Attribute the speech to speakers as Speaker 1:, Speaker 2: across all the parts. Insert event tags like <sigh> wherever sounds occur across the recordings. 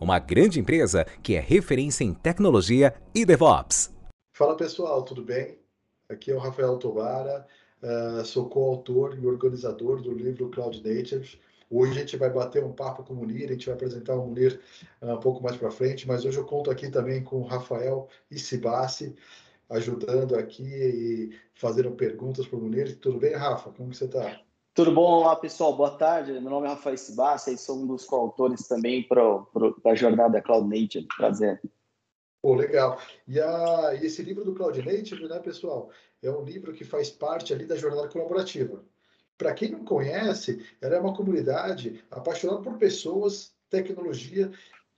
Speaker 1: uma grande empresa que é referência em tecnologia e DevOps.
Speaker 2: Fala pessoal, tudo bem? Aqui é o Rafael Tobara, uh, sou coautor e organizador do livro Cloud Native. Hoje a gente vai bater um papo com o Munir, a gente vai apresentar o Munir uh, um pouco mais para frente, mas hoje eu conto aqui também com o Rafael Isibassi, ajudando aqui e fazendo perguntas para o Munir. Tudo bem, Rafa? Como você está?
Speaker 3: Tudo bom? Olá, pessoal. Boa tarde. Meu nome é Rafael Sibassi e sou um dos coautores também para a jornada Cloud Native. Prazer.
Speaker 2: Pô, legal. E, a, e esse livro do Cloud Native, né, pessoal, é um livro que faz parte ali da jornada colaborativa. Para quem não conhece, ela é uma comunidade apaixonada por pessoas, tecnologia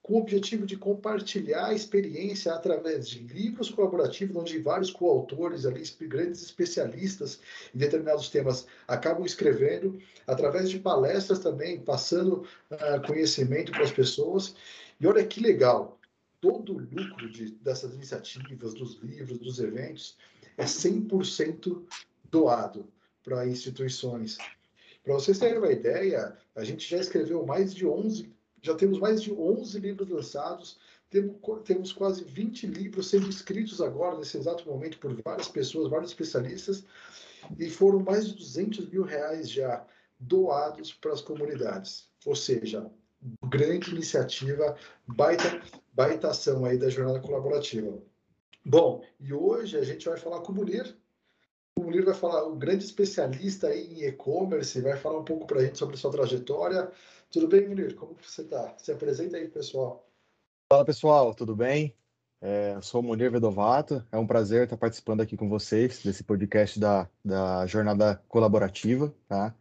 Speaker 2: com o objetivo de compartilhar a experiência através de livros colaborativos, onde vários coautores, ali, grandes especialistas em determinados temas, acabam escrevendo, através de palestras também, passando uh, conhecimento para as pessoas. E olha que legal, todo o lucro de, dessas iniciativas, dos livros, dos eventos, é 100% doado para instituições. Para vocês terem uma ideia, a gente já escreveu mais de 11 já temos mais de 11 livros lançados, temos, quase 20 livros sendo escritos agora, nesse exato momento, por várias pessoas, vários especialistas, e foram mais de 200 mil reais já doados para as comunidades. Ou seja, grande iniciativa, baita, baita ação aí da jornada colaborativa. Bom, e hoje a gente vai falar com o Munir. O Munir vai falar, o grande especialista em e-commerce, vai falar um pouco para a gente sobre sua trajetória, tudo bem, Munir? Como você está? Se apresenta aí, pessoal.
Speaker 4: Fala, pessoal, tudo bem? É, sou o Munir Vedovato, é um prazer estar participando aqui com vocês desse podcast da, da Jornada Colaborativa, tá?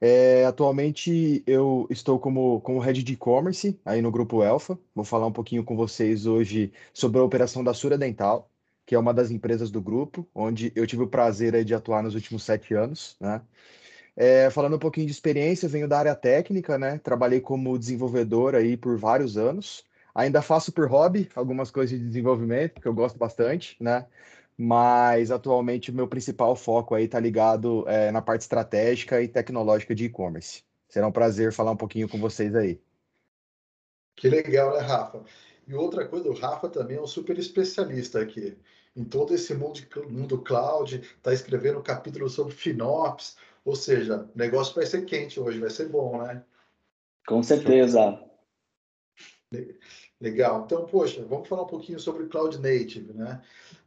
Speaker 4: É, atualmente eu estou como, como head de e-commerce aí no Grupo Elfa. Vou falar um pouquinho com vocês hoje sobre a operação da Sura Dental, que é uma das empresas do grupo, onde eu tive o prazer de atuar nos últimos sete anos, né? É, falando um pouquinho de experiência, venho da área técnica, né? Trabalhei como desenvolvedor aí por vários anos. Ainda faço por hobby algumas coisas de desenvolvimento, que eu gosto bastante, né? Mas atualmente o meu principal foco aí está ligado é, na parte estratégica e tecnológica de e-commerce. Será um prazer falar um pouquinho com vocês aí.
Speaker 2: Que legal, né, Rafa? E outra coisa, o Rafa também é um super especialista aqui em todo esse mundo, mundo cloud, está escrevendo um capítulo sobre FinOps, ou seja, o negócio vai ser quente hoje, vai ser bom, né?
Speaker 3: Com certeza.
Speaker 2: Legal. Então, poxa, vamos falar um pouquinho sobre Cloud Native, né?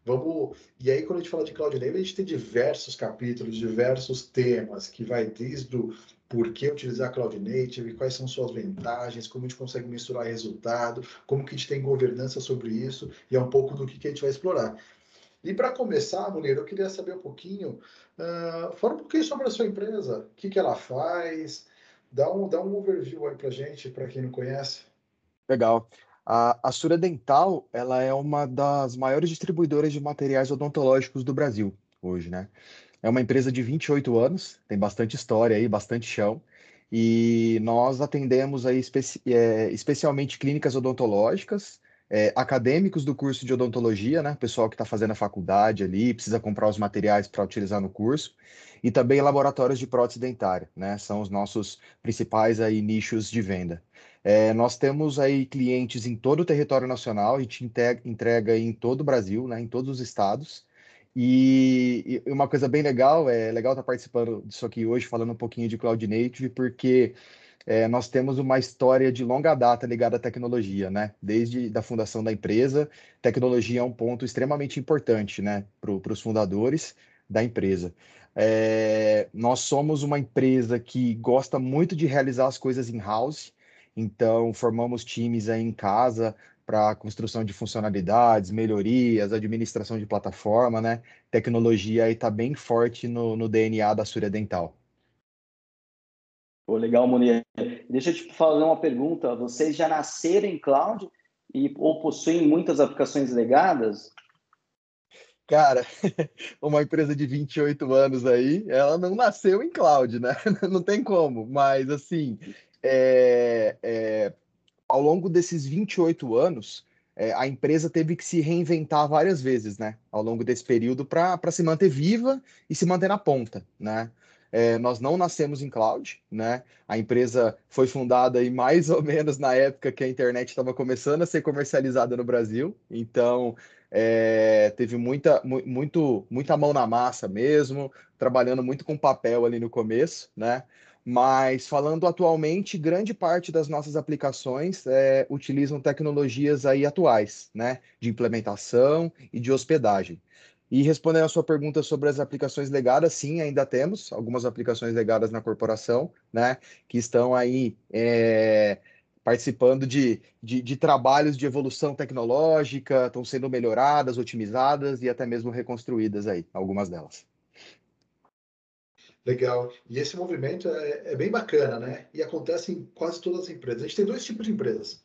Speaker 2: Vamos. E aí, quando a gente fala de Cloud Native, a gente tem diversos capítulos, diversos temas, que vai desde o porquê utilizar Cloud Native, quais são suas vantagens, como a gente consegue mensurar resultado, como que a gente tem governança sobre isso, e é um pouco do que, que a gente vai explorar. E para começar, Munir, eu queria saber um pouquinho, uh, fala um pouquinho sobre a sua empresa, o que, que ela faz, dá um, dá um overview aí para gente, para quem não conhece.
Speaker 4: Legal. A, a Sura Dental, ela é uma das maiores distribuidoras de materiais odontológicos do Brasil, hoje, né? É uma empresa de 28 anos, tem bastante história aí, bastante chão, e nós atendemos aí especi é, especialmente clínicas odontológicas, é, acadêmicos do curso de odontologia, né? Pessoal que está fazendo a faculdade ali, precisa comprar os materiais para utilizar no curso, e também laboratórios de prótese dentária, né? São os nossos principais aí nichos de venda. É, nós temos aí clientes em todo o território nacional, a gente entrega em todo o Brasil, né? Em todos os estados. E, uma coisa bem legal, é legal estar tá participando disso aqui hoje, falando um pouquinho de Cloud Native, porque é, nós temos uma história de longa data ligada à tecnologia, né? Desde da fundação da empresa, tecnologia é um ponto extremamente importante, né, para os fundadores da empresa. É, nós somos uma empresa que gosta muito de realizar as coisas in-house, Então, formamos times aí em casa para construção de funcionalidades, melhorias, administração de plataforma, né? Tecnologia aí está bem forte no, no DNA da Surya Dental.
Speaker 3: Pô, legal, Munir. Deixa eu te fazer uma pergunta. Vocês já nasceram em cloud e, ou possuem muitas aplicações legadas?
Speaker 4: Cara, <laughs> uma empresa de 28 anos aí, ela não nasceu em cloud, né? <laughs> Não tem como, mas assim, é, é, ao longo desses 28 anos, é, a empresa teve que se reinventar várias vezes, né? Ao longo desse período para se manter viva e se manter na ponta, né? É, nós não nascemos em cloud, né? A empresa foi fundada aí mais ou menos na época que a internet estava começando a ser comercializada no Brasil. Então, é, teve muita, muito, muita mão na massa mesmo, trabalhando muito com papel ali no começo, né? Mas falando atualmente, grande parte das nossas aplicações é, utilizam tecnologias aí atuais, né? De implementação e de hospedagem. E respondendo a sua pergunta sobre as aplicações legadas, sim, ainda temos algumas aplicações legadas na corporação, né? Que estão aí é, participando de, de, de, trabalhos de evolução tecnológica, estão sendo melhoradas, otimizadas e até mesmo reconstruídas aí, algumas delas.
Speaker 2: Legal. E esse movimento é, é, bem bacana, né? E acontece em quase todas as empresas. A gente tem dois tipos de empresas.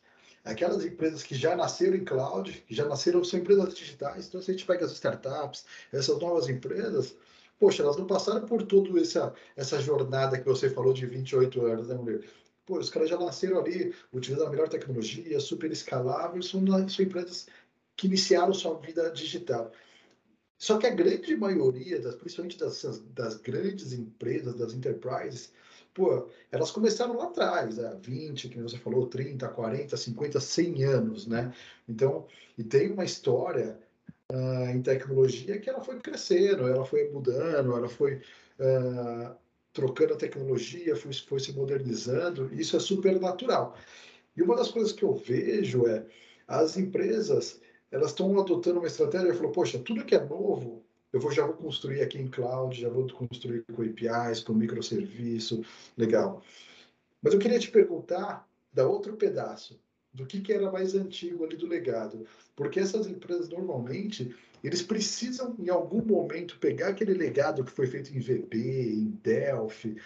Speaker 2: Aquelas empresas que já nasceram em cloud, que já nasceram, são empresas digitais. Então, se a gente pega as startups, essas novas empresas, poxa, elas não passaram por toda essa, essa jornada que você falou de 28 anos, né, mulher? Pô, os caras já nasceram ali, utilizando a melhor tecnologia, super escaláveis, são, são empresas que iniciaram sua vida digital. Só que a grande maioria, das, principalmente das, das grandes empresas, das enterprises, pô, elas começaram lá atrás, há 20, que você falou, 30, 40, 50, 100 anos, né? Então, e tem uma história uh, em tecnologia que ela foi crescendo, ela foi mudando, ela foi uh, trocando a tecnologia, foi, foi se modernizando, isso é super natural. E uma das coisas que eu vejo é as empresas elas estão adotando uma estratégia e falou, poxa, tudo que é novo, eu vou, já vou construir aqui em cloud, já vou construir com APIs, com microserviço, legal. Mas eu queria te perguntar da outro pedaço, do que, que era mais antigo ali do legado. Porque essas empresas, normalmente, eles precisam, em algum momento, pegar aquele legado que foi feito em VB, em Delphi,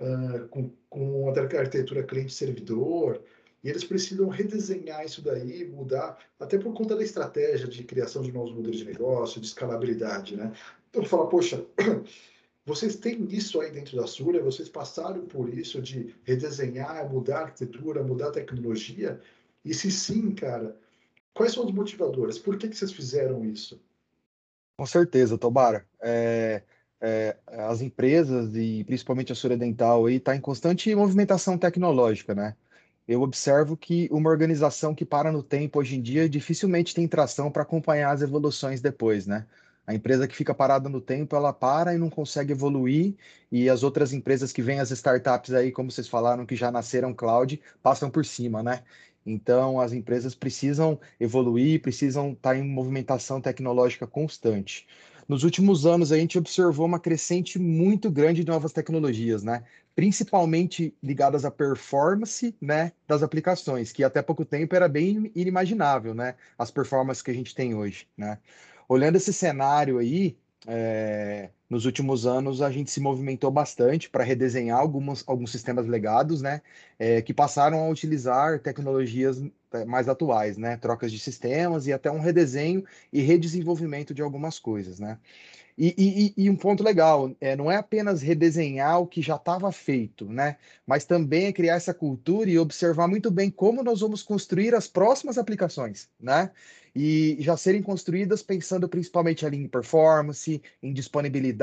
Speaker 2: uh, com, com a arquitetura cliente-servidor, e eles precisam redesenhar isso daí, mudar, até por conta da estratégia de criação de novos modelos de negócio, de escalabilidade, né? Então, fala, poxa, <clears throat> vocês têm isso aí dentro da Surya, vocês passaram por isso de redesenhar, mudar a arquitetura, mudar a tecnologia, e se sim, cara, quais são os motivadores? Por que, que vocês fizeram isso?
Speaker 4: Com certeza, Tobara. É, é, as empresas e principalmente a Surya Dental aí está em constante movimentação tecnológica, né? Eu observo que uma organização que para no tempo hoje em dia dificilmente tem tração para acompanhar as evoluções depois, né? A empresa que fica parada no tempo, ela para e não consegue evoluir, e as outras empresas que vêm, as startups aí, como vocês falaram, que já nasceram cloud, passam por cima, né? Então, as empresas precisam evoluir, precisam estar tá em movimentação tecnológica constante. Nos últimos anos, a gente observou uma crescente muito grande de novas tecnologias, né? Principalmente ligadas à performance, né, das aplicações, que até pouco tempo era bem inimaginável, né? As performances que a gente tem hoje, né? Olhando esse cenário aí, é, nos últimos anos a gente se movimentou bastante para redesenhar alguns, alguns sistemas legados, né, é, que passaram a utilizar tecnologias é, mais atuais, né, trocas de sistemas e até um redesenho e redesenvolvimento de algumas coisas, né. E, e, e, um ponto legal, é, não é apenas redesenhar o que já estava feito, né? Mas também é criar essa cultura e observar muito bem como nós vamos construir as próximas aplicações, né? E já serem construídas pensando principalmente ali em performance, em disponibilidade,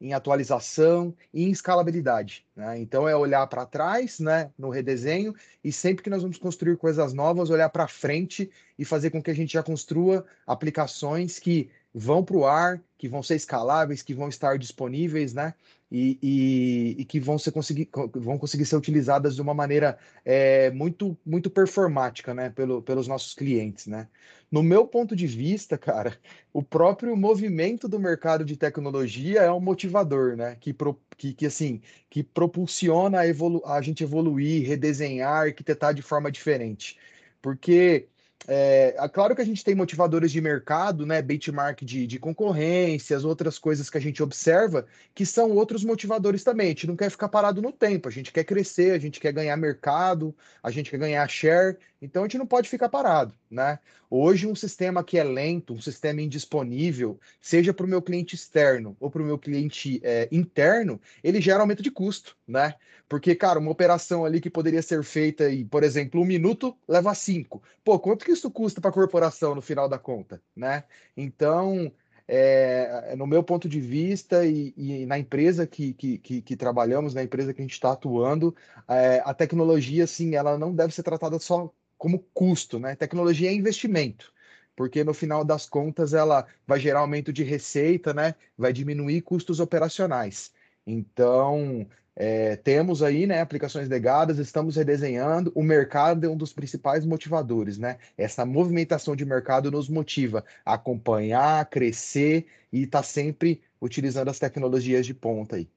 Speaker 4: em atualização e em escalabilidade. Né? Então é olhar para trás, né, no redesenho, e sempre que nós vamos construir coisas novas, olhar para frente e fazer com que a gente já construa aplicações que vão para o ar, que vão ser escaláveis, que vão estar disponíveis, né? E, e, e que vão, ser conseguir, vão conseguir ser utilizadas de uma maneira é, muito, muito performática, né? Pelo, pelos nossos clientes, né? No meu ponto de vista, cara, o próprio movimento do mercado de tecnologia é um motivador, né? Que, pro, que, que assim, que propulsiona a, evolu a gente evoluir, redesenhar, arquitetar de forma diferente. Porque é, é, claro que a gente tem motivadores de mercado, né, benchmark de, de concorrências, outras coisas que a gente observa, que são outros motivadores também. A gente não quer ficar parado no tempo, a gente quer crescer, a gente quer ganhar mercado, a gente quer ganhar share, então a gente não pode ficar parado, né? Hoje, um sistema que é lento, um sistema indisponível, seja para o meu cliente externo ou para o meu cliente é, interno, ele gera aumento de custo, né? Porque, cara, uma operação ali que poderia ser feita em, por exemplo, um minuto leva cinco. Pô, quanto que isso custa para a corporação no final da conta, né? Então, é, no meu ponto de vista e, e na empresa que, que, que, que, trabalhamos, na empresa que a gente está atuando, é, a tecnologia, assim, ela não deve ser tratada só como custo, né? Tecnologia é investimento porque no final das contas ela vai gerar aumento de receita, né? Vai diminuir custos operacionais. Então, é, temos aí né, aplicações legadas, estamos redesenhando. O mercado é um dos principais motivadores, né? Essa movimentação de mercado nos motiva a acompanhar, crescer e estar tá sempre utilizando as tecnologias de ponta aí.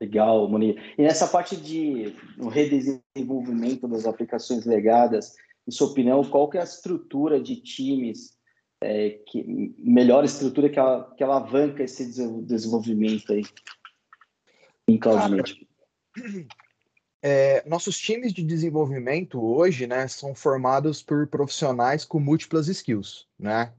Speaker 3: Legal, Moni. E nessa parte de redesenvolvimento das aplicações legadas, em sua opinião, qual que é a estrutura de times, é, que, melhor estrutura que, ela, que alavanca esse desenvolvimento aí? em CloudNative?
Speaker 4: É, nossos times de desenvolvimento hoje, né, são formados por profissionais com múltiplas skills, né?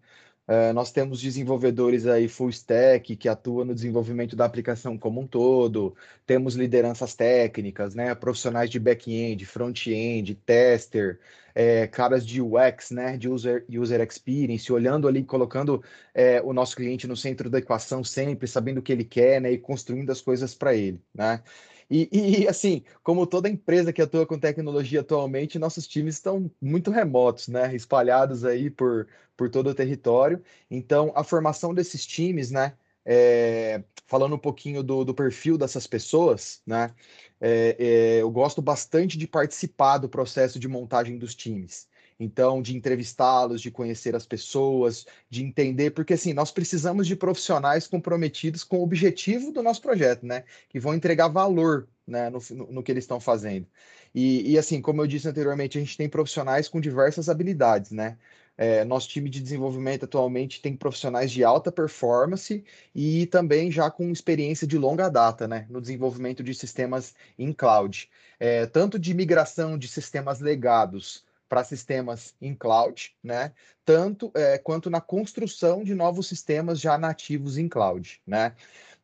Speaker 4: É, nós temos desenvolvedores aí full stack que atuam no desenvolvimento da aplicação como um todo, temos lideranças técnicas, né, profissionais de back-end, front-end, tester, é, caras de UX, né, de user, user experience, olhando ali, colocando é, o nosso cliente no centro da equação sempre, sabendo o que ele quer, né, e construindo as coisas para ele, né. E, e, assim, como toda empresa que atua com tecnologia atualmente, nossos times estão muito remotos, né? Espalhados aí por, por todo o território. Então, a formação desses times, né? É, falando um pouquinho do, do, perfil dessas pessoas, né? É, é, eu gosto bastante de participar do processo de montagem dos times. Então, de entrevistá-los, de conhecer as pessoas, de entender, porque assim, nós precisamos de profissionais comprometidos com o objetivo do nosso projeto, né? Que vão entregar valor né, no, no, que eles estão fazendo. E, e, assim, como eu disse anteriormente, a gente tem profissionais com diversas habilidades, né? É, nosso time de desenvolvimento atualmente tem profissionais de alta performance e também já com experiência de longa data né, no desenvolvimento de sistemas em cloud, é, tanto de migração de sistemas legados para sistemas em cloud, né, tanto é, quanto na construção de novos sistemas já nativos em cloud. Né.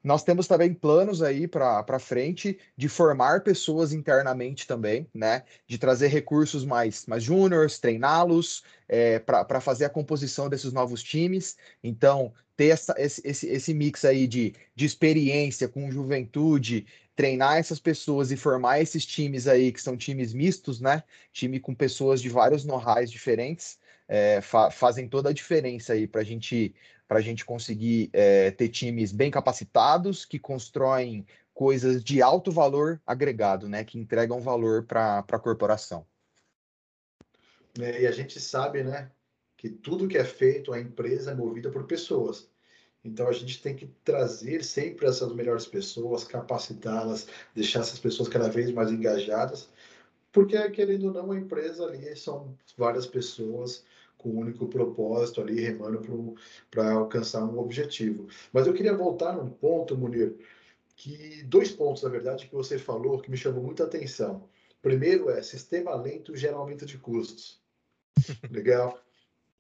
Speaker 4: Nós temos também planos aí para frente de formar pessoas internamente também, né? De trazer recursos mais, mais júniores, treiná-los é, para fazer a composição desses novos times. Então, ter essa, esse, esse, esse mix aí de, de experiência com juventude, treinar essas pessoas e formar esses times aí, que são times mistos, né? Time com pessoas de vários know-hows diferentes, é, fa fazem toda a diferença aí para gente a gente conseguir é, ter times bem capacitados, que constroem coisas de alto valor agregado, né, que entregam valor para a corporação.
Speaker 2: É, e a gente sabe, né, que tudo que é feito, a empresa é movida por pessoas. Então a gente tem que trazer sempre essas melhores pessoas, capacitá-las, deixar essas pessoas cada vez mais engajadas, porque querendo ou não, a empresa ali são várias pessoas com o um único propósito ali, remando para alcançar um objetivo. Mas eu queria voltar num ponto, Munir, que dois pontos, na verdade, que você falou que me chamou muita atenção. Primeiro é sistema lento gera aumento de custos. <laughs> Legal.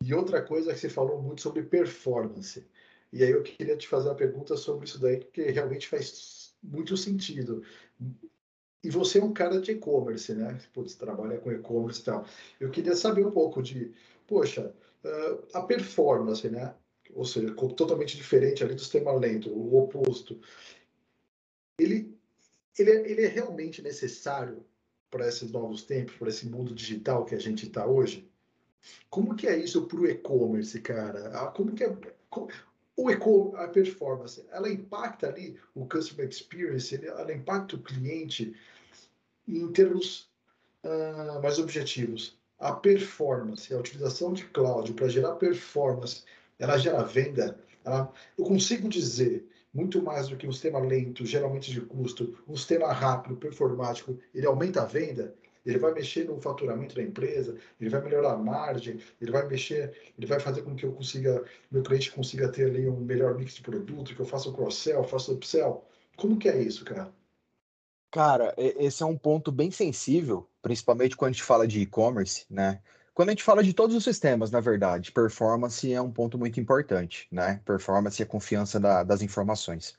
Speaker 2: E outra coisa que você falou muito sobre performance. E aí eu queria te fazer uma pergunta sobre isso daí, porque realmente faz muito sentido. E você é um cara de e-commerce, né? Putz, trabalha com e-commerce e tal. Eu queria saber um pouco de poxa, uh, a performance, né? Ou seja, totalmente diferente ali do sistema lento, o oposto. Ele, ele, é, ele é realmente necessário para esses novos tempos, para esse mundo digital que a gente está hoje? Como que é isso para o e-commerce, cara? Ah, como que é o a performance, ela impacta ali o customer experience, ela impacta o cliente em termos uh, mais objetivos. A performance, a utilização de cloud para gerar performance, ela gera venda. Ela, eu consigo dizer muito mais do que um sistema lento, geralmente de custo, um sistema rápido, performático, ele aumenta a venda ele vai mexer no faturamento da empresa, ele vai melhorar a margem, ele vai mexer, ele vai fazer com que eu consiga, meu cliente consiga ter ali um melhor mix de produto, que eu faça o cross-sell, faça o upsell. Como que é isso, cara?
Speaker 4: Cara, esse é um ponto bem sensível, principalmente quando a gente fala de e-commerce, né? Quando a gente fala de todos os sistemas, na verdade, performance é um ponto muito importante, né? Performance a confiança da, das informações.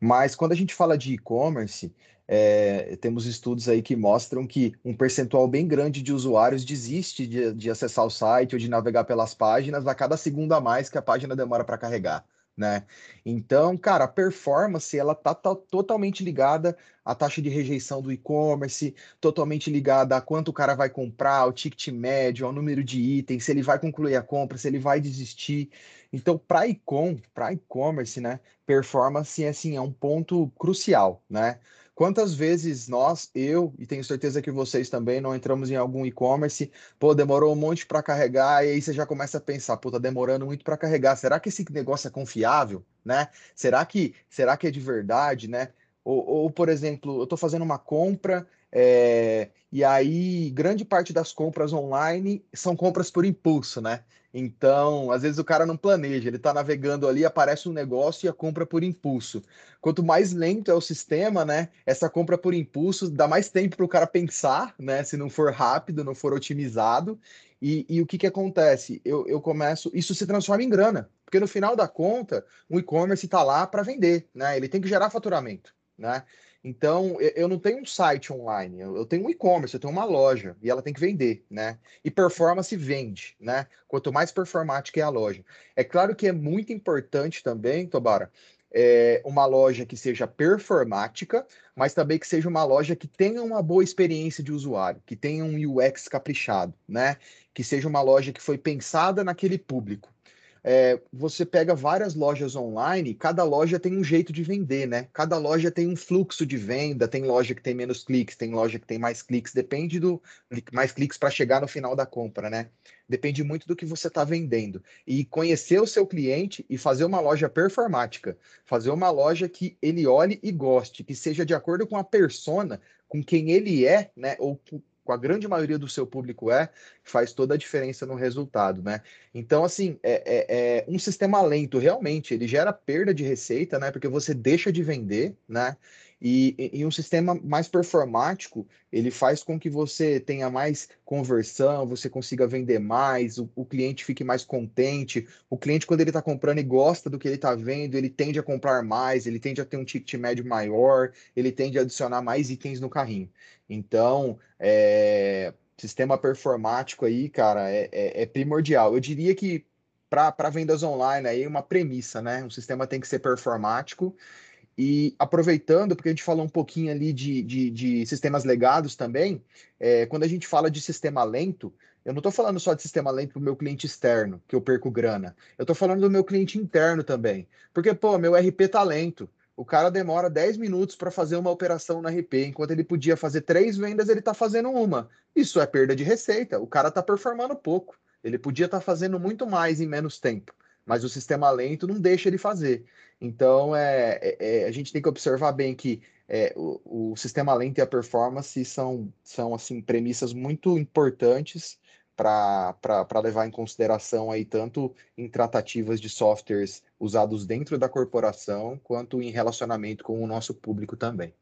Speaker 4: Mas quando a gente fala de e-commerce, é, temos estudos aí que mostram que um percentual bem grande de usuários desiste de, de acessar o site ou de navegar pelas páginas a cada segundo a mais que a página demora para carregar. Né? Então, cara, a performance ela tá, tá, totalmente ligada à taxa de rejeição do e-commerce, totalmente ligada a quanto o cara vai comprar, o ticket médio, ao número de itens, se ele vai concluir a compra, se ele vai desistir. Então, para e-com, para e-commerce, né, performance assim é um ponto crucial, né? Quantas vezes nós, eu e tenho certeza que vocês também, não entramos em algum e-commerce, pô, demorou um monte para carregar, e aí você já começa a pensar, pô, tá demorando muito para carregar. Será que esse negócio é confiável, né? Será que, será que é de verdade, né? Ou, ou por exemplo, eu estou fazendo uma compra é, e aí grande parte das compras online são compras por impulso, né? Então, às vezes o cara não planeja, ele está navegando ali, aparece um negócio e a compra por impulso. Quanto mais lento é o sistema, né? Essa compra por impulso dá mais tempo para o cara pensar, né? Se não for rápido, não for otimizado. E, e o que, que acontece? Eu, eu começo, isso se transforma em grana, porque no final da conta, o e-commerce está lá para vender, né? Ele tem que gerar faturamento, né? Então, eu não tenho um site online, eu tenho um e-commerce, eu tenho uma loja e ela tem que vender, né? E performance vende, né? Quanto mais performática é a loja. É claro que é muito importante também, Tobara, é, uma loja que seja performática, mas também que seja uma loja que tenha uma boa experiência de usuário, que tenha um UX caprichado, né? Que seja uma loja que foi pensada naquele público é, você pega várias lojas online, cada loja tem um jeito de vender, né? Cada loja tem um fluxo de venda, tem loja que tem menos cliques, tem loja que tem mais cliques, depende do mais cliques para chegar no final da compra, né? Depende muito do que você está vendendo. E conhecer o seu cliente e fazer uma loja performática, fazer uma loja que ele olhe e goste, que seja de acordo com a persona, com quem ele é, né? Ou com a grande maioria do seu público é, faz toda a diferença no resultado, né? Então, assim, é, é, é, um sistema lento, realmente, ele gera perda de receita, né? Porque você deixa de vender, né? E, um sistema mais performático, ele faz com que você tenha mais conversão, você consiga vender mais, o, o cliente fique mais contente. O cliente, quando ele está comprando e gosta do que ele está vendo, ele tende a comprar mais, ele tende a ter um ticket médio maior, ele tende a adicionar mais itens no carrinho. Então, é, sistema performático aí, cara, é, é, é primordial. Eu diria que para vendas online aí uma premissa, né? Um sistema tem que ser performático e aproveitando, porque a gente falou um pouquinho ali de, de, de sistemas legados também, é, quando a gente fala de sistema lento, eu não estou falando só de sistema lento para o meu cliente externo, que eu perco grana. Eu estou falando do meu cliente interno também. Porque, pô, meu RP tá lento. O cara demora 10 minutos para fazer uma operação no RP, enquanto ele podia fazer três vendas, ele está fazendo uma. Isso é perda de receita. O cara está performando pouco. Ele podia estar tá fazendo muito mais em menos tempo mas o sistema lento não deixa ele fazer. Então, é, é, é, a gente tem que observar bem que é, o, o, sistema lento e a performance são, são assim, premissas muito importantes para levar em consideração aí tanto em tratativas de softwares usados dentro da corporação, quanto em relacionamento com o nosso público também.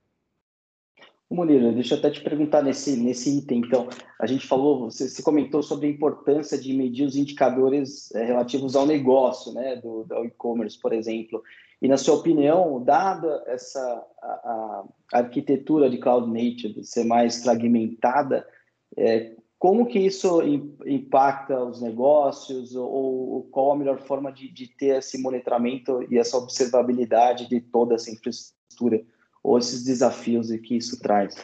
Speaker 3: Murilo, deixa eu até te perguntar nesse, nesse item. Então, a gente falou, você, você comentou sobre a importância de medir os indicadores é, relativos ao negócio, né, do, do e-commerce, por exemplo. E, na sua opinião, dada essa a, a arquitetura de cloud native ser mais fragmentada, é, como que isso impacta os negócios ou, qual a melhor forma de, de ter esse monitoramento e essa observabilidade de toda essa infraestrutura? ou esses desafios que isso traz?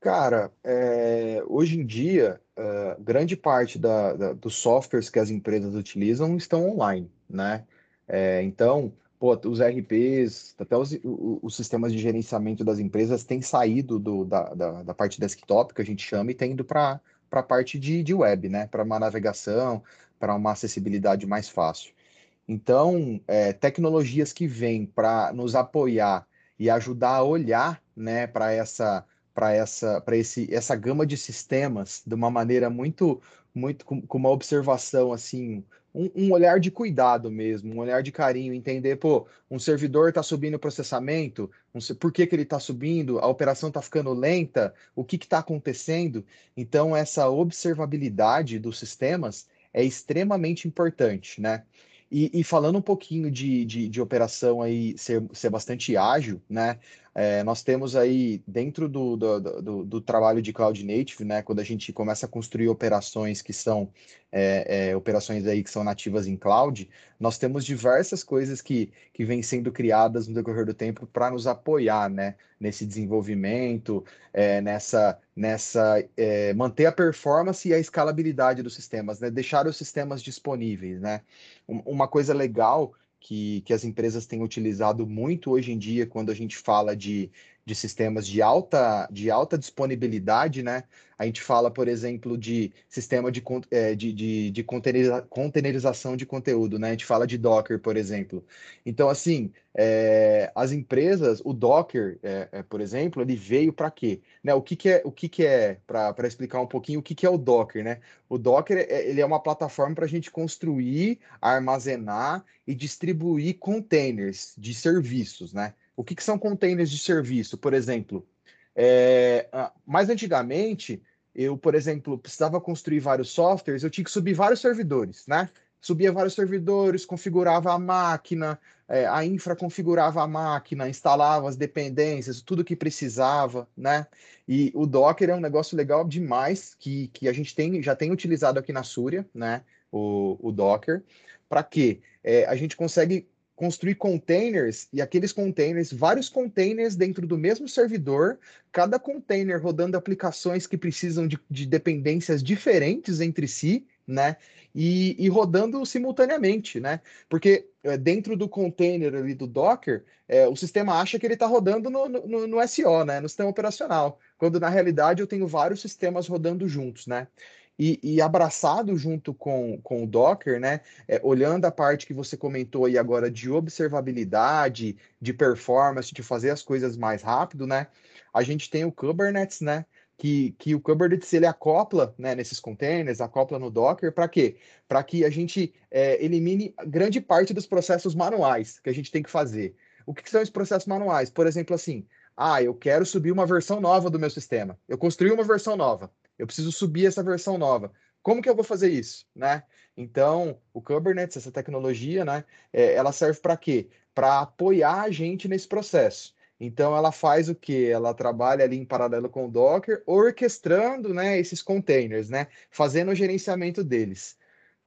Speaker 4: Cara, é, hoje em dia, uh, grande parte da, da, dos softwares que as empresas utilizam estão online, né? É, então, pô, os RPs, até os, os, sistemas de gerenciamento das empresas têm saído do, da, da, da, parte desktop, que a gente chama, e têm indo para a parte de, de web, né? Para uma navegação, para uma acessibilidade mais fácil. Então, é, tecnologias que vêm para nos apoiar e ajudar a olhar né, para essa para essa para esse essa gama de sistemas de uma maneira muito muito com, com uma observação assim um, um, olhar de cuidado mesmo um olhar de carinho entender pô um servidor está subindo o processamento por que, que ele está subindo a operação está ficando lenta o que está acontecendo? Então essa observabilidade dos sistemas é extremamente importante né e, e, falando um pouquinho de, de, de, operação aí ser, ser bastante ágil, né? É, nós temos aí dentro do, do, do, do, trabalho de Cloud Native, né? Quando a gente começa a construir operações que são é, é, operações aí que são nativas em cloud, nós temos diversas coisas que, que vêm sendo criadas no decorrer do tempo para nos apoiar, né? Nesse desenvolvimento, é, nessa, nessa é, manter a performance e a escalabilidade dos sistemas, né? Deixar os sistemas disponíveis, né? Uma coisa legal que, que as empresas têm utilizado muito hoje em dia quando a gente fala de, de sistemas de alta, de alta disponibilidade, né? A gente fala, por exemplo, de sistema de, é, de, de, de containeriza, containerização de conteúdo, né? A gente fala de Docker, por exemplo. Então, assim, é, as empresas, o Docker, é, é por exemplo, ele veio para quê? Né? O que, que é, o que, que é para explicar um pouquinho o que, que é o Docker, né? O Docker ele é uma plataforma para a gente construir, armazenar e distribuir containers de serviços, né? O que, que são containers de serviço, por exemplo? É, mais antigamente, eu, por exemplo, precisava construir vários softwares, eu tinha que subir vários servidores, né? Subia vários servidores, configurava a máquina, é, a infra configurava a máquina, instalava as dependências, tudo que precisava, né? E o Docker é um negócio legal demais que, que a gente tem, já tem utilizado aqui na Súria, né? O, o Docker. Para quê? É, a gente consegue construir containers e aqueles containers, vários containers dentro do mesmo servidor, cada container rodando aplicações que precisam de, de dependências diferentes entre si, né? E, e, rodando simultaneamente, né? Porque é, dentro do container ali do Docker, é, o sistema acha que ele está rodando no, no, no, SO, né? No sistema operacional, quando na realidade eu tenho vários sistemas rodando juntos, né? E, e, abraçado junto com, com o Docker, né? É, olhando a parte que você comentou aí agora de observabilidade, de performance, de fazer as coisas mais rápido, né? A gente tem o Kubernetes, né? Que, que o Kubernetes ele acopla né, nesses containers, acopla no Docker, para quê? Para que a gente é, elimine grande parte dos processos manuais que a gente tem que fazer. O que, que são os processos manuais? Por exemplo, assim, ah, eu quero subir uma versão nova do meu sistema. Eu construí uma versão nova. Eu preciso subir essa versão nova. Como que eu vou fazer isso, né? Então, o Kubernetes, essa tecnologia, né, é, ela serve para quê? Para apoiar a gente nesse processo. Então, ela faz o quê? Ela trabalha ali em paralelo com o Docker, orquestrando, né, esses containers, né, fazendo o gerenciamento deles.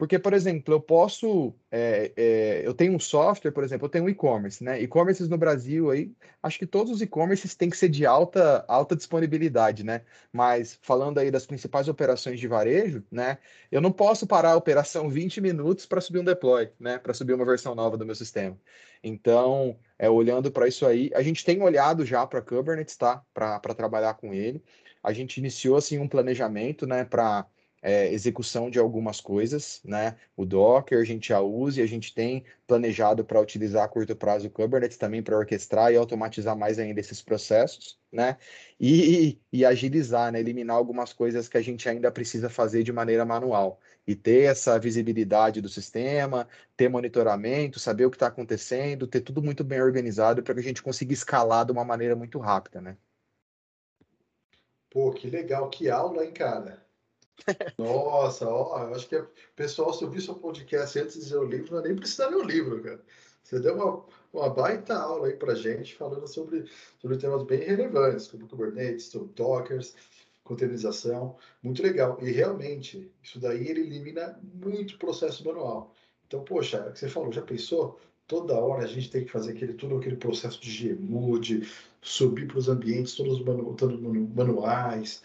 Speaker 4: Porque, por exemplo, eu posso. É, é, eu tenho um software, por exemplo, eu tenho um e-commerce, né? E-commerces no Brasil aí, acho que todos os e-commerces têm que ser de alta, alta disponibilidade, né? Mas falando aí das principais operações de varejo, né? Eu não posso parar a operação <laughs> 20 minutos para subir um deploy, né? Para subir uma versão nova do meu sistema. Então, é, olhando para isso aí, a gente tem olhado já para Kubernetes, tá? Para trabalhar com ele. A gente iniciou assim um planejamento, né? Para é, execução de algumas coisas, né? O Docker a gente já usa e a gente tem planejado para utilizar a curto prazo o Kubernetes também para orquestrar e automatizar mais ainda esses processos, né? E, e, agilizar, né? Eliminar algumas coisas que a gente ainda precisa fazer de maneira manual e ter essa visibilidade do sistema, ter monitoramento, saber o que está acontecendo, ter tudo muito bem organizado para que a gente consiga escalar de uma maneira muito rápida, né?
Speaker 2: Pô, que legal, que aula, hein, cara? Nossa, ó, eu acho que o pessoal, se ouvir seu podcast antes de ler o livro, não é nem precisa ler o livro, cara. Você deu uma, uma baita aula aí pra gente, falando sobre, sobre temas bem relevantes, como Kubernetes, sobre Dockers, containerização, muito legal. E realmente, isso daí ele elimina muito processo manual. Então, poxa, é o que você falou, já pensou? Toda hora a gente tem que fazer aquele, todo aquele processo de GMU, de subir para os ambientes, todos os manu, todos manuais,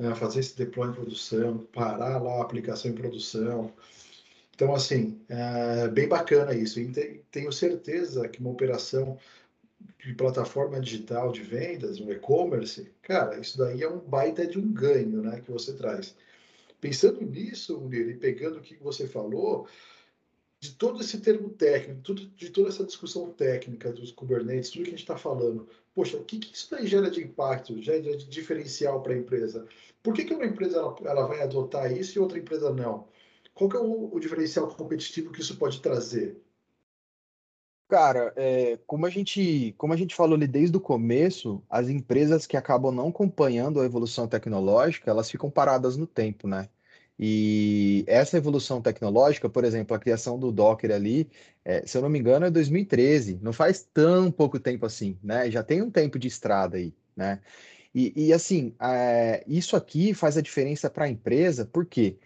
Speaker 2: né, fazer esse deploy em produção, parar lá a aplicação em produção. Então, assim, é bem bacana isso. E tenho certeza que uma operação de plataforma digital de vendas, um e-commerce, cara, isso daí é um baita de um ganho, né, que você traz. Pensando nisso, Munir, e pegando o que você falou, de todo esse termo técnico, tudo, de toda essa discussão técnica dos Kubernetes, tudo que a gente está falando, poxa, o que, que, isso daí gera de impacto, gera de diferencial para a empresa? Por que, que uma empresa ela, ela, vai adotar isso e outra empresa não? Qual que é o, o diferencial competitivo que isso pode trazer?
Speaker 4: Cara, é, como, a gente, como a gente falou ali desde o começo, as empresas que acabam não acompanhando a evolução tecnológica, elas ficam paradas no tempo, né? E essa evolução tecnológica, por exemplo, a criação do Docker ali, é, se eu não me engano, é 2013, não faz tão pouco tempo assim, né? Já tem um tempo de estrada aí, né? E, e assim, é, isso aqui faz a diferença para a empresa, porque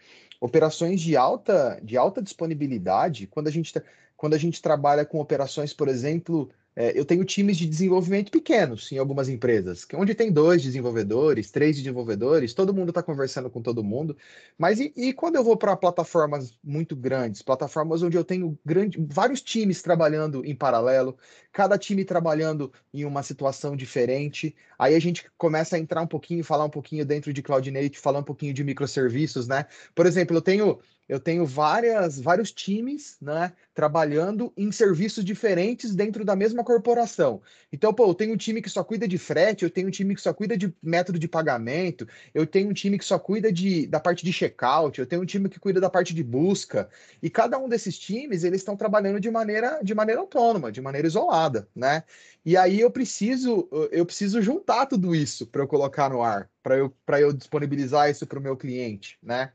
Speaker 4: operações de alta, de alta disponibilidade, quando a gente, quando a gente trabalha com operações, por exemplo, é, eu tenho times de desenvolvimento pequenos em algumas empresas, onde tem dois desenvolvedores, três desenvolvedores, todo mundo está conversando com todo mundo. Mas e, e quando eu vou para plataformas muito grandes, plataformas onde eu tenho grande, vários times trabalhando em paralelo, cada time trabalhando em uma situação diferente, aí a gente começa a entrar um pouquinho, falar um pouquinho dentro de Cloud Native, falar um pouquinho de microserviços, né? Por exemplo, eu tenho eu tenho várias, vários times né, trabalhando em serviços diferentes dentro da mesma corporação. Então, pô, eu tenho um time que só cuida de frete, eu tenho um time que só cuida de método de pagamento, eu tenho um time que só cuida de, da parte de checkout, eu tenho um time que cuida da parte de busca. E cada um desses times, eles estão trabalhando de maneira, de maneira autônoma, de maneira isolada, né? E aí eu preciso, eu preciso juntar tudo isso para eu colocar no ar, para eu, eu disponibilizar isso para o meu cliente, né?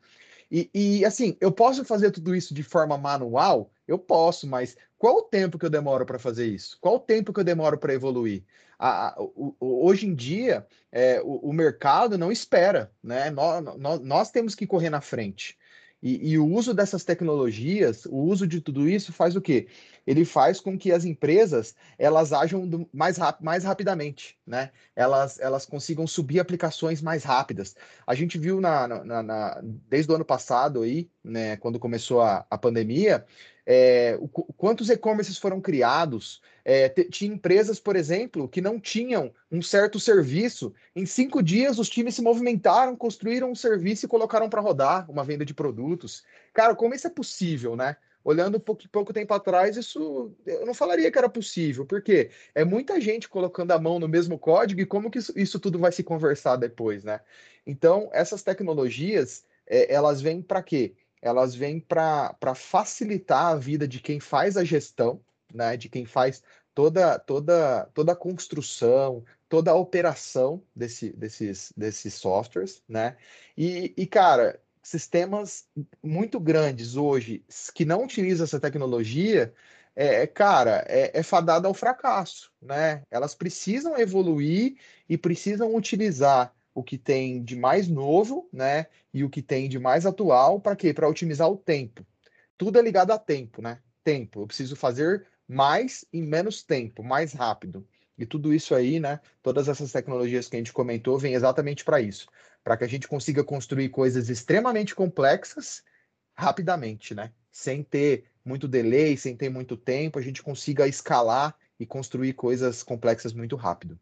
Speaker 4: E, e, assim, eu posso fazer tudo isso de forma manual? Eu posso, mas qual o tempo que eu demoro para fazer isso? Qual o tempo que eu demoro para evoluir? A, a, o, hoje em dia, é, o, o, mercado não espera, né? Nós, temos que correr na frente. E, e, o uso dessas tecnologias, o uso de tudo isso faz o quê? Ele faz com que as empresas elas ajam do, mais, rap, mais rapidamente, né? Elas, elas consigam subir aplicações mais rápidas. A gente viu na, na, na desde o ano passado aí, né, quando começou a, a pandemia, é, o, quantos e-commerces foram criados. É, tinha empresas, por exemplo, que não tinham um certo serviço. Em cinco dias, os times se movimentaram, construíram um serviço e colocaram para rodar uma venda de produtos. Cara, como isso é possível, né? Olhando pouco, pouco tempo atrás, isso eu não falaria que era possível, porque é muita gente colocando a mão no mesmo código e como que isso, isso tudo vai se conversar depois, né? Então, essas tecnologias, é, elas vêm para quê? Elas vêm para facilitar a vida de quem faz a gestão, né, de quem faz toda, toda, toda a construção, toda a operação desse, desses, desses softwares, né? E, e, cara, sistemas muito grandes hoje que não utilizam essa tecnologia, é, cara, é, é fadada ao fracasso, né? Elas precisam evoluir e precisam utilizar o que tem de mais novo, né? E o que tem de mais atual, para quê? Para otimizar o tempo. Tudo é ligado a tempo, né? Tempo. Eu preciso fazer mais em menos tempo, mais rápido. E tudo isso aí, né? Todas essas tecnologias que a gente comentou vêm exatamente para isso, para que a gente consiga construir coisas extremamente complexas rapidamente, né? Sem ter muito delay, sem ter muito tempo, a gente consiga escalar e construir coisas complexas muito rápido.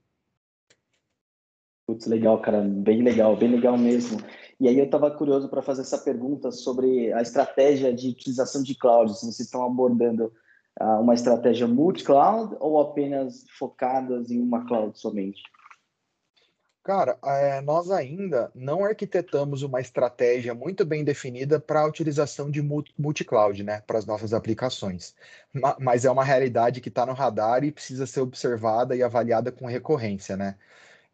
Speaker 3: Putz, legal, cara, bem legal, bem legal mesmo. E aí eu estava curioso para fazer essa pergunta sobre a estratégia de utilização de cloud, se vocês estão abordando uh, uma estratégia multi-cloud ou apenas focadas em uma cloud somente?
Speaker 4: Cara, é, nós ainda não arquitetamos uma estratégia muito bem definida para a utilização de multi-cloud, né, para as nossas aplicações. Mas é uma realidade que está no radar e precisa ser observada e avaliada com recorrência, né?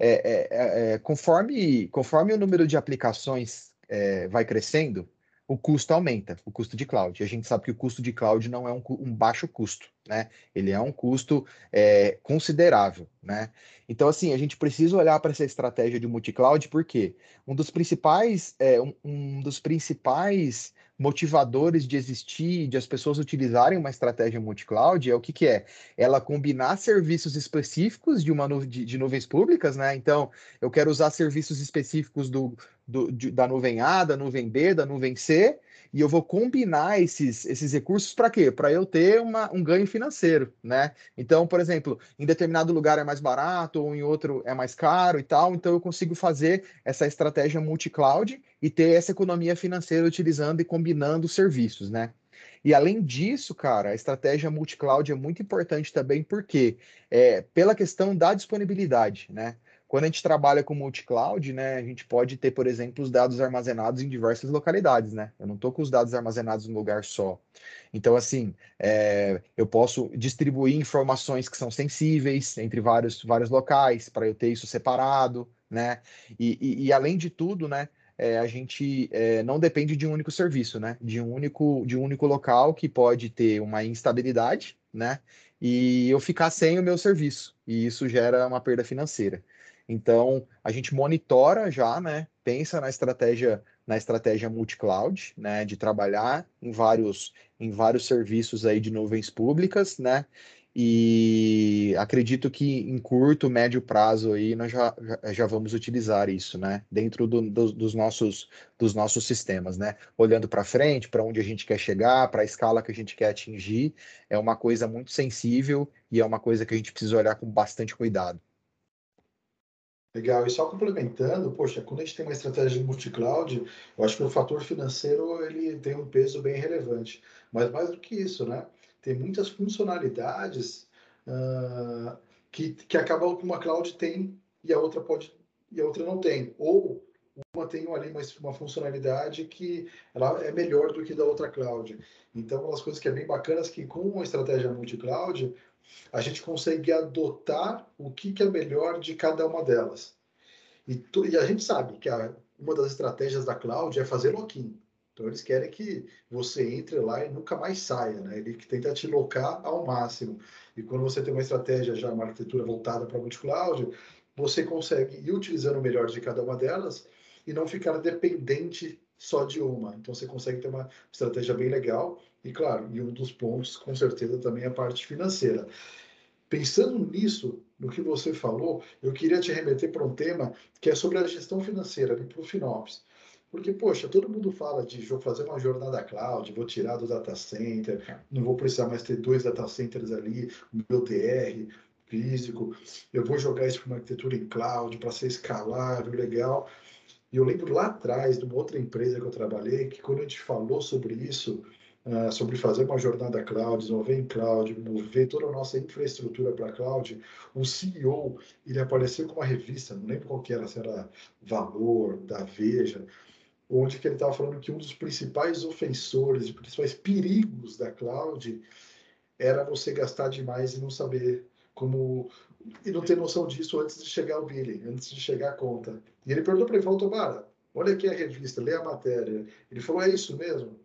Speaker 4: É, é, é, é, conforme, conforme o número de aplicações é, vai crescendo, o custo aumenta, o custo de cloud. E a gente sabe que o custo de cloud não é um, um baixo custo, né? Ele é um custo é, considerável, né? Então, assim, a gente precisa olhar para essa estratégia de multi-cloud, porque um dos principais, é, um, um, dos principais motivadores de existir, de as pessoas utilizarem uma estratégia multi-cloud é o que, que é? Ela combinar serviços específicos de uma nu de, de, nuvens públicas, né? Então, eu quero usar serviços específicos do, do de, da nuvem A, da nuvem B, da nuvem C, e eu vou combinar esses, esses recursos para quê? Para eu ter uma, um ganho financeiro, né? Então, por exemplo, em determinado lugar é mais barato ou em outro é mais caro e tal, então eu consigo fazer essa estratégia multi-cloud e ter essa economia financeira utilizando e combinando serviços, né? E além disso, cara, a estratégia multi-cloud é muito importante também porque é, pela questão da disponibilidade, né? Quando a gente trabalha com multi-cloud, né, a gente pode ter, por exemplo, os dados armazenados em diversas localidades, né? Eu não estou com os dados armazenados em um lugar só. Então, assim, é, eu posso distribuir informações que são sensíveis entre vários, vários locais para eu ter isso separado, né? E, e, e além de tudo, né, é, a gente é, não depende de um único serviço, né? De um único, de um único local que pode ter uma instabilidade, né? E eu ficar sem o meu serviço. E isso gera uma perda financeira. Então, a gente monitora já, né? Pensa na estratégia na estratégia multi-cloud, né, de trabalhar em vários em vários serviços aí de nuvens públicas, né? E acredito que em curto, médio prazo aí nós já, já vamos utilizar isso, né? Dentro do, do, dos, nossos, dos nossos sistemas, né? Olhando para frente, para onde a gente quer chegar, para a escala que a gente quer atingir, é uma coisa muito sensível e é uma coisa que a gente precisa olhar com bastante cuidado.
Speaker 2: Legal. E só complementando, poxa, quando a gente tem uma estratégia de multi-cloud, eu acho que o fator financeiro ele tem um peso bem relevante. Mas mais do que isso, né? Tem muitas funcionalidades uh, que, que acabam que uma cloud tem e a outra pode e a outra não tem. Ou uma tem ali uma, uma funcionalidade que ela é melhor do que da outra cloud. Então, uma das coisas que é bem bacanas é que com uma estratégia multi-cloud, a gente consegue adotar o que, que é melhor de cada uma delas. E, tu, e a gente sabe que a, uma das estratégias da cloud é fazer lock-in. Então, eles querem que você entre lá e nunca mais saia, né? Ele tenta te locar ao máximo. E quando você tem uma estratégia já, uma arquitetura voltada para multi-cloud, você consegue ir utilizando o melhor de cada uma delas e não ficar dependente só de uma. Então, você consegue ter uma estratégia bem legal e claro, e um dos pontos, com certeza, também é a parte financeira. Pensando nisso, no que você falou, eu queria te remeter para um tema que é sobre a gestão financeira, para o Finops. Porque, poxa, todo mundo fala de fazer uma jornada cloud, vou tirar do data center, não vou precisar mais ter dois data centers ali, meu DR físico, eu vou jogar isso para uma arquitetura em cloud, para ser escalável, legal. E eu lembro lá atrás, de uma outra empresa que eu trabalhei, que quando a gente falou sobre isso, uh, sobre fazer uma jornada cloud, desenvolver em cloud, mover toda a nossa infraestrutura para cloud, o CEO, ele apareceu com uma revista, não lembro qual que era, se era Valor, da Veja, onde que ele estava falando que um dos principais ofensores, principais perigos da cloud era você gastar demais e não saber como e não ter noção disso antes de chegar o billing, antes de chegar a conta. E ele perguntou para ele, falou, Tomara, olha aqui a revista, lê a matéria. Ele falou, é isso mesmo?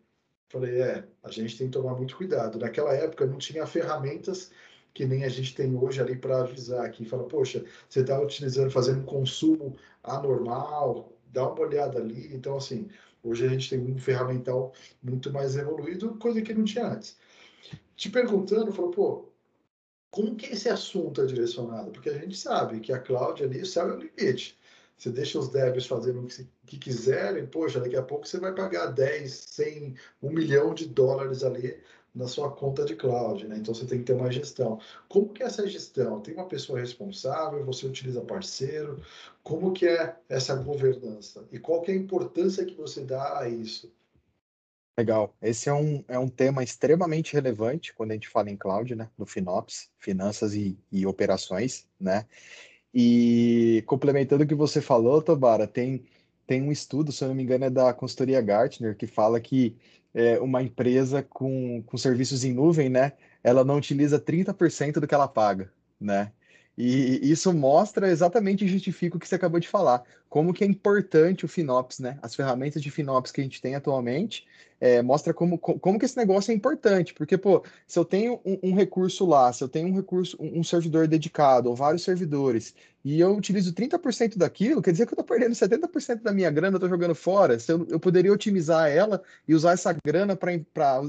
Speaker 2: Falei, é, a gente tem que tomar muito cuidado. Naquela época não tinha ferramentas que nem a gente tem hoje ali para avisar aqui. Fala, poxa, você está utilizando, fazendo um consumo anormal, dá uma olhada ali. Então, assim, hoje a gente tem um ferramental muito mais evoluído, coisa que não tinha antes. Te perguntando, falou, pô, como que esse assunto é direcionado? Porque a gente sabe que a cloud ali, o céu é o limite. Você deixa os devs fazendo o que quiserem, poxa, daqui a pouco você vai pagar 10, 100, 1 milhão de dólares ali na sua conta de cloud, né? Então você tem que ter uma gestão. Como que é essa gestão? Tem uma pessoa responsável? Você utiliza parceiro? Como que é essa governança? E qual que é a importância que você dá a isso?
Speaker 4: Legal. Esse é um, é um tema extremamente relevante quando a gente fala em cloud, né? No FinOps, finanças e, e operações, né? E complementando o que você falou, Tobara, tem, tem um estudo, se eu não me engano, é da consultoria Gartner, que fala que é, uma empresa com, com serviços em nuvem, né, ela não utiliza 30% do que ela paga, né? E isso mostra exatamente e justifica o que você acabou de falar. Como que é importante o FinOps, né? As ferramentas de FinOps que a gente tem atualmente é, mostra como, como que esse negócio é importante, porque, pô, se eu tenho um, um, recurso lá, se eu tenho um recurso, um, um servidor dedicado, ou vários servidores, e eu utilizo 30% daquilo, quer dizer que eu estou perdendo 70% da minha grana, estou jogando fora, se eu, eu poderia otimizar ela e usar essa grana para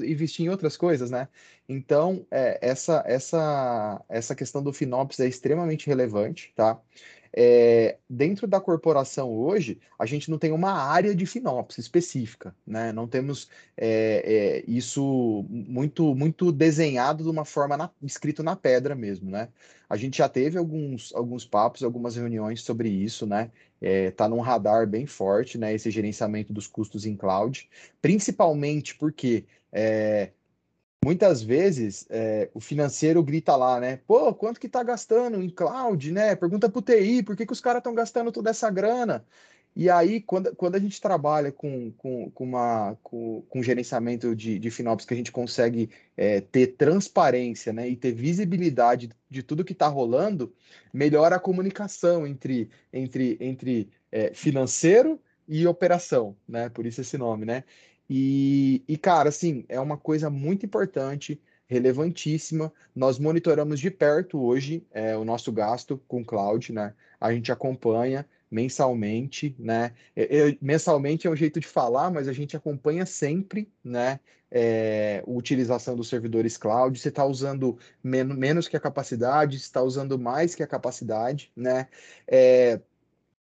Speaker 4: investir em outras coisas, né? Então, é, essa, essa, essa questão do FinOps é extremamente relevante, tá? É, dentro da corporação hoje, a gente não tem uma área de FinOps específica, né? Não temos é, é, isso muito muito desenhado de uma forma na, escrito na pedra mesmo, né? A gente já teve alguns, alguns papos, algumas reuniões sobre isso, né? É, tá num radar bem forte, né? Esse gerenciamento dos custos em cloud, principalmente porque é, muitas vezes é, o financeiro grita lá, né? Pô, quanto que tá gastando em cloud, né? Pergunta pro TI, por que, que os caras estão gastando toda essa grana? E aí, quando, quando a gente trabalha com, com, com, uma, com, com gerenciamento de, de FinOps, que a gente consegue é, ter transparência né, e ter visibilidade de tudo que está rolando, melhora a comunicação entre, entre, entre é, financeiro e operação, né? Por isso esse nome, né? E, e, cara, assim, é uma coisa muito importante, relevantíssima. Nós monitoramos de perto hoje é, o nosso gasto com cloud, né? A gente acompanha mensalmente, né? Eu, mensalmente é um jeito de falar, mas a gente acompanha sempre, né? É, utilização dos servidores cloud. Você está usando men menos que a capacidade, está usando mais que a capacidade, né? É,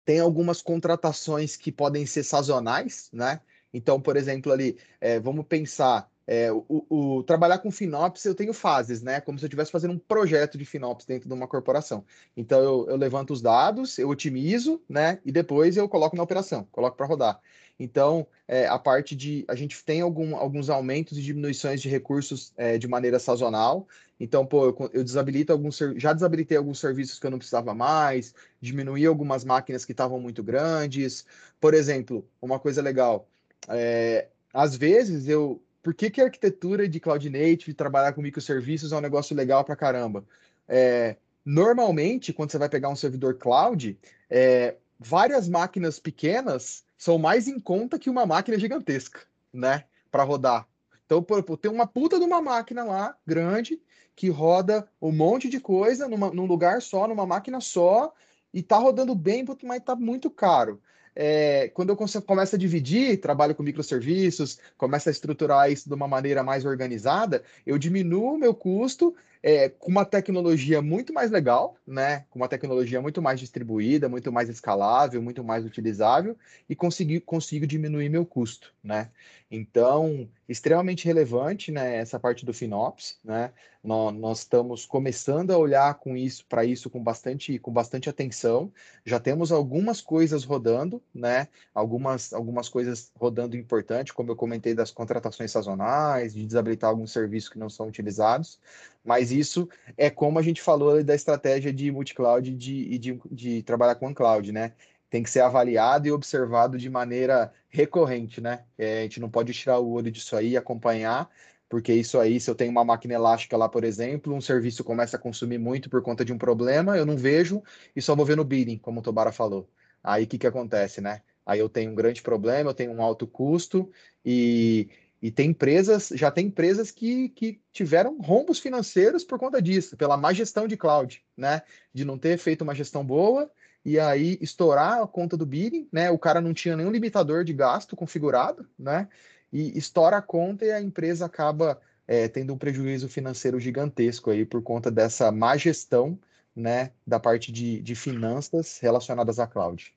Speaker 4: tem algumas contratações que podem ser sazonais, né? Então, por exemplo, ali, é, vamos pensar, é, o, o, trabalhar com FinOps, eu tenho fases, né? Como se eu estivesse fazendo um projeto de FinOps dentro de uma corporação. Então, eu, eu levanto os dados, eu otimizo, né? E depois eu coloco na operação, coloco para rodar. Então, é, a parte de. A gente tem algum, alguns aumentos e diminuições de recursos é, de maneira sazonal. Então, pô, eu, eu, desabilito alguns. Já desabilitei alguns serviços que eu não precisava mais, diminuí algumas máquinas que estavam muito grandes. Por exemplo, uma coisa legal. É, às vezes eu. Por que, que a arquitetura de Cloud Native, trabalhar com microserviços é um negócio legal pra caramba? É, normalmente, quando você vai pegar um servidor cloud, é, várias máquinas pequenas são mais em conta que uma máquina gigantesca, né? Para rodar. Então, por, por, tem uma puta de uma máquina lá, grande, que roda um monte de coisa numa, num lugar só, numa máquina só, e tá rodando bem, mas tá muito caro é, quando eu começo a dividir, trabalho com microserviços, começo a estruturar isso de uma maneira mais organizada, eu diminuo o meu custo é, com uma tecnologia muito mais legal, né? Com uma tecnologia muito mais distribuída, muito mais escalável, muito mais utilizável e consigo, consigo diminuir meu custo, né? Então, extremamente relevante, né? Essa parte do FinOps, né? Nós, nós estamos começando a olhar com isso para isso com bastante, com bastante atenção. Já temos algumas coisas rodando, né? Algumas, algumas coisas rodando importante, como eu comentei das contratações sazonais, de desabilitar alguns serviços que não são utilizados. Mas isso é como a gente falou da estratégia de multi-cloud e de, de, de trabalhar com cloud, né? Tem que ser avaliado e observado de maneira recorrente, né? É, a gente não pode tirar o olho disso aí e acompanhar, porque isso aí, se eu tenho uma máquina elástica lá, por exemplo, um serviço começa a consumir muito por conta de um problema, eu não vejo e só vou ver no bidding, como o Tobara falou. Aí o que, que acontece, né? Aí eu tenho um grande problema, eu tenho um alto custo e, e tem empresas, já tem empresas que, que tiveram rombos financeiros por conta disso, pela má gestão de cloud, né? De não ter feito uma gestão boa e aí estourar a conta do bidding, né? O cara não tinha nenhum limitador de gasto configurado, né? e estoura a conta e a empresa acaba é, tendo um prejuízo financeiro gigantesco aí por conta dessa má gestão né, da parte de, de finanças relacionadas à cloud.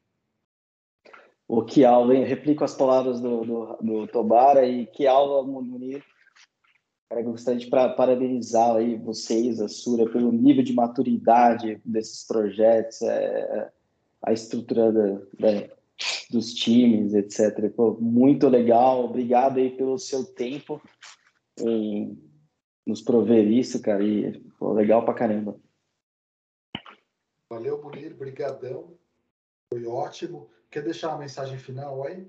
Speaker 3: O que aula, hein? Replico as palavras do, do, do Tobara e que aula, Munir. Eu gostaria de parabenizar aí vocês, a Sura, pelo nível de maturidade desses projetos, é, a estrutura da, da, dos times, etc. Pô, muito legal, obrigado aí pelo seu tempo em nos prover isso, cara, e pô, legal pra caramba.
Speaker 2: Valeu, Munir, brigadão, foi ótimo. Quer deixar uma mensagem final aí?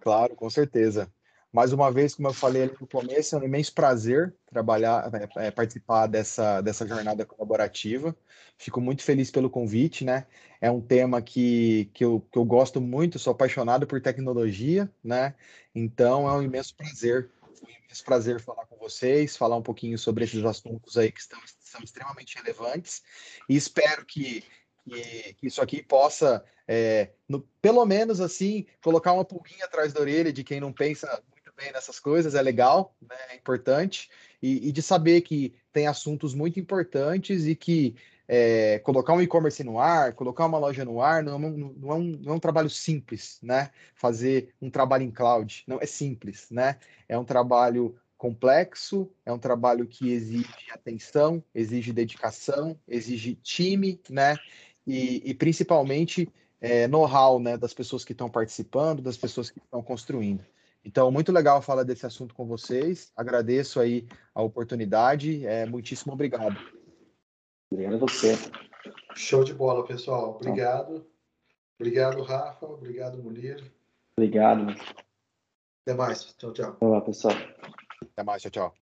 Speaker 4: Claro, com certeza. Mais uma vez, como eu falei ali no começo, é um imenso prazer trabalhar, é, é, participar dessa, dessa jornada colaborativa. Fico muito feliz pelo convite, né? É um tema que, que, eu, que eu gosto muito, sou apaixonado por tecnologia, né? Então é um imenso prazer, um imenso prazer falar com vocês, falar um pouquinho sobre esses assuntos aí que estão, são extremamente relevantes. E espero que, que, que isso aqui possa, é, no, pelo menos assim, colocar uma pulguinha atrás da orelha de quem não pensa bem nessas coisas, é legal, né, é importante, e, e, de saber que tem assuntos muito importantes e que é, colocar um e-commerce no ar, colocar uma loja no ar, não, não, não, é um, não, é um, trabalho simples, né? Fazer um trabalho em cloud, não é simples, né? É um trabalho complexo, é um trabalho que exige atenção, exige dedicação, exige time, né? E, e principalmente é, know-how, né? Das pessoas que estão participando, das pessoas que estão construindo. Então, muito legal falar desse assunto com vocês. Agradeço aí a oportunidade. É, muitíssimo obrigado.
Speaker 3: Obrigado a você.
Speaker 2: Show de bola, pessoal. Obrigado. Obrigado, Rafa. Obrigado, Munir.
Speaker 3: Obrigado.
Speaker 2: Até mais. Tchau, tchau.
Speaker 3: Olá, pessoal.
Speaker 4: Até mais. Tchau, tchau.